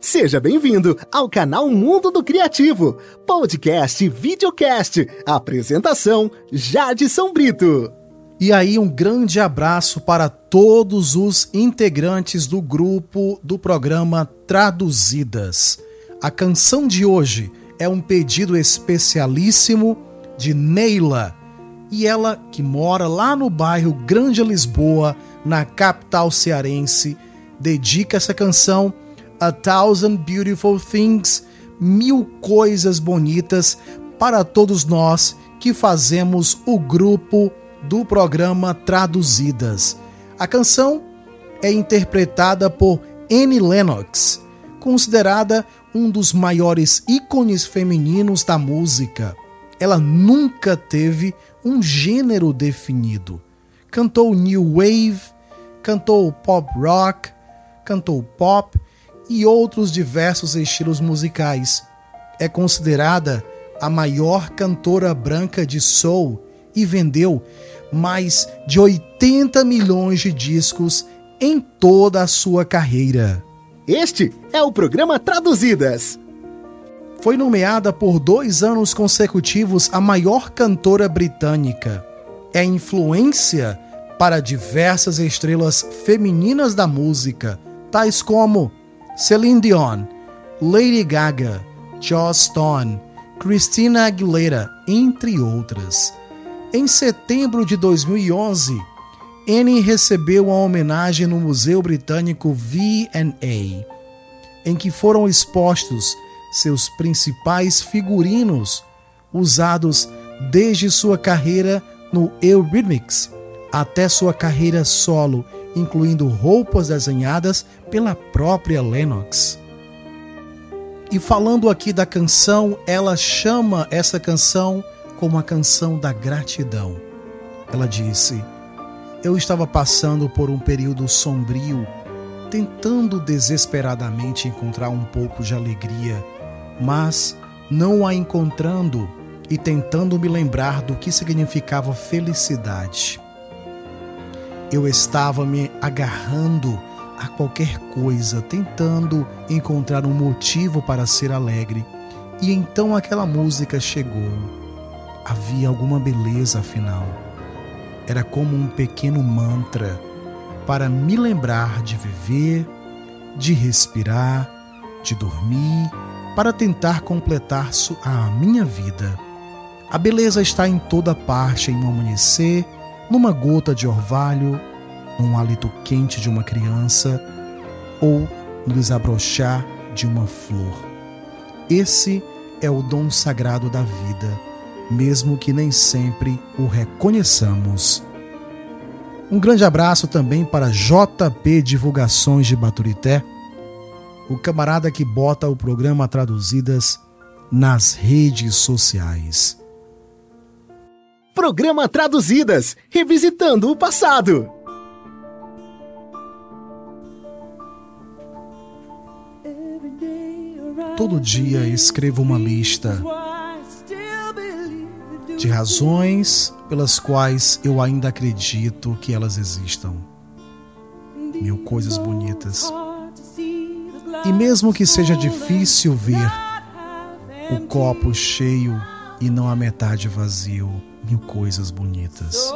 Seja bem-vindo ao canal Mundo do Criativo, podcast e videocast. Apresentação: Jade São Brito. E aí, um grande abraço para todos os integrantes do grupo do programa Traduzidas. A canção de hoje é um pedido especialíssimo de Neila, e ela que mora lá no bairro Grande Lisboa, na capital cearense, dedica essa canção a Thousand Beautiful Things, mil coisas bonitas para todos nós que fazemos o grupo do programa Traduzidas. A canção é interpretada por Annie Lennox, considerada um dos maiores ícones femininos da música. Ela nunca teve um gênero definido. Cantou new wave, cantou pop rock, cantou pop e outros diversos estilos musicais. É considerada a maior cantora branca de soul e vendeu mais de 80 milhões de discos em toda a sua carreira. Este é o programa Traduzidas. Foi nomeada por dois anos consecutivos a maior cantora britânica. É influência para diversas estrelas femininas da música, tais como Celine Dion, Lady Gaga, Joss Stone, Christina Aguilera, entre outras. Em setembro de 2011, Annie recebeu uma homenagem no Museu Britânico V&A, em que foram expostos seus principais figurinos usados desde sua carreira no Eurythmics até sua carreira solo incluindo roupas desenhadas pela própria Lennox. E falando aqui da canção, ela chama essa canção como a canção da gratidão. Ela disse: Eu estava passando por um período sombrio, tentando desesperadamente encontrar um pouco de alegria, mas não a encontrando e tentando me lembrar do que significava felicidade eu estava me agarrando a qualquer coisa, tentando encontrar um motivo para ser alegre. E então aquela música chegou. Havia alguma beleza afinal. Era como um pequeno mantra para me lembrar de viver, de respirar, de dormir, para tentar completar a minha vida. A beleza está em toda parte em um amanhecer numa gota de orvalho, num hálito quente de uma criança ou no desabrochar de uma flor. Esse é o dom sagrado da vida, mesmo que nem sempre o reconheçamos. Um grande abraço também para JP Divulgações de Baturité, o camarada que bota o programa Traduzidas nas redes sociais. Programa Traduzidas Revisitando o Passado. Todo dia escrevo uma lista de razões pelas quais eu ainda acredito que elas existam. Mil coisas bonitas. E mesmo que seja difícil ver o copo cheio e não a metade vazio, mil coisas bonitas.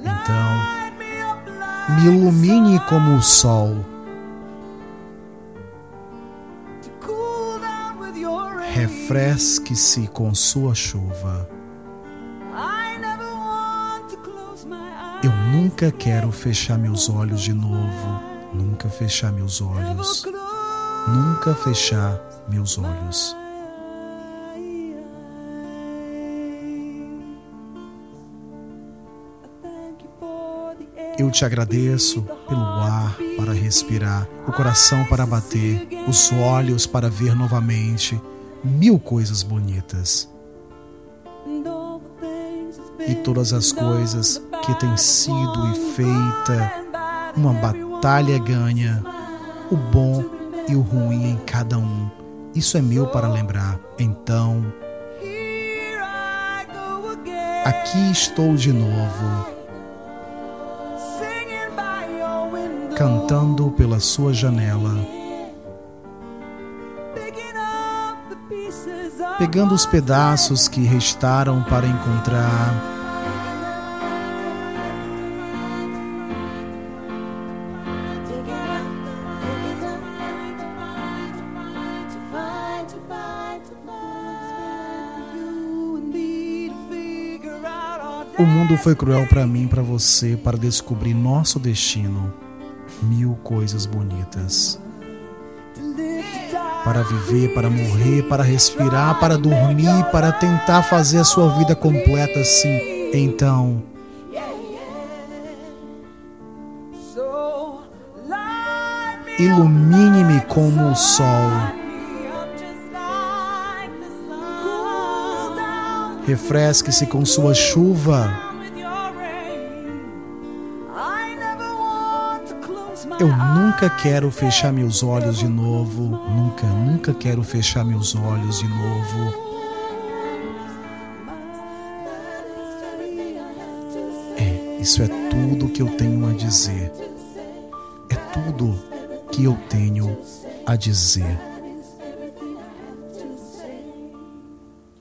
Então, me ilumine como o sol. Refresque-se com sua chuva. Eu nunca quero fechar meus olhos de novo. Nunca fechar meus olhos. Nunca fechar meus olhos. Eu te agradeço pelo ar para respirar, o coração para bater, os olhos para ver novamente mil coisas bonitas. E todas as coisas que têm sido e feita uma batalha ganha, o bom e o ruim em cada um. Isso é meu para lembrar. Então, aqui estou de novo cantando pela sua janela, pegando os pedaços que restaram para encontrar O mundo foi cruel para mim, para você, para descobrir nosso destino. Mil coisas bonitas. Para viver, para morrer, para respirar, para dormir, para tentar fazer a sua vida completa assim. Então, ilumine-me como o sol refresque-se com sua chuva. Eu nunca quero fechar meus olhos de novo, nunca, nunca quero fechar meus olhos de novo. É, isso é tudo que eu tenho a dizer. É tudo que eu tenho a dizer.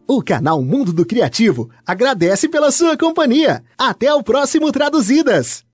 O canal Mundo do Criativo agradece pela sua companhia. Até o próximo Traduzidas!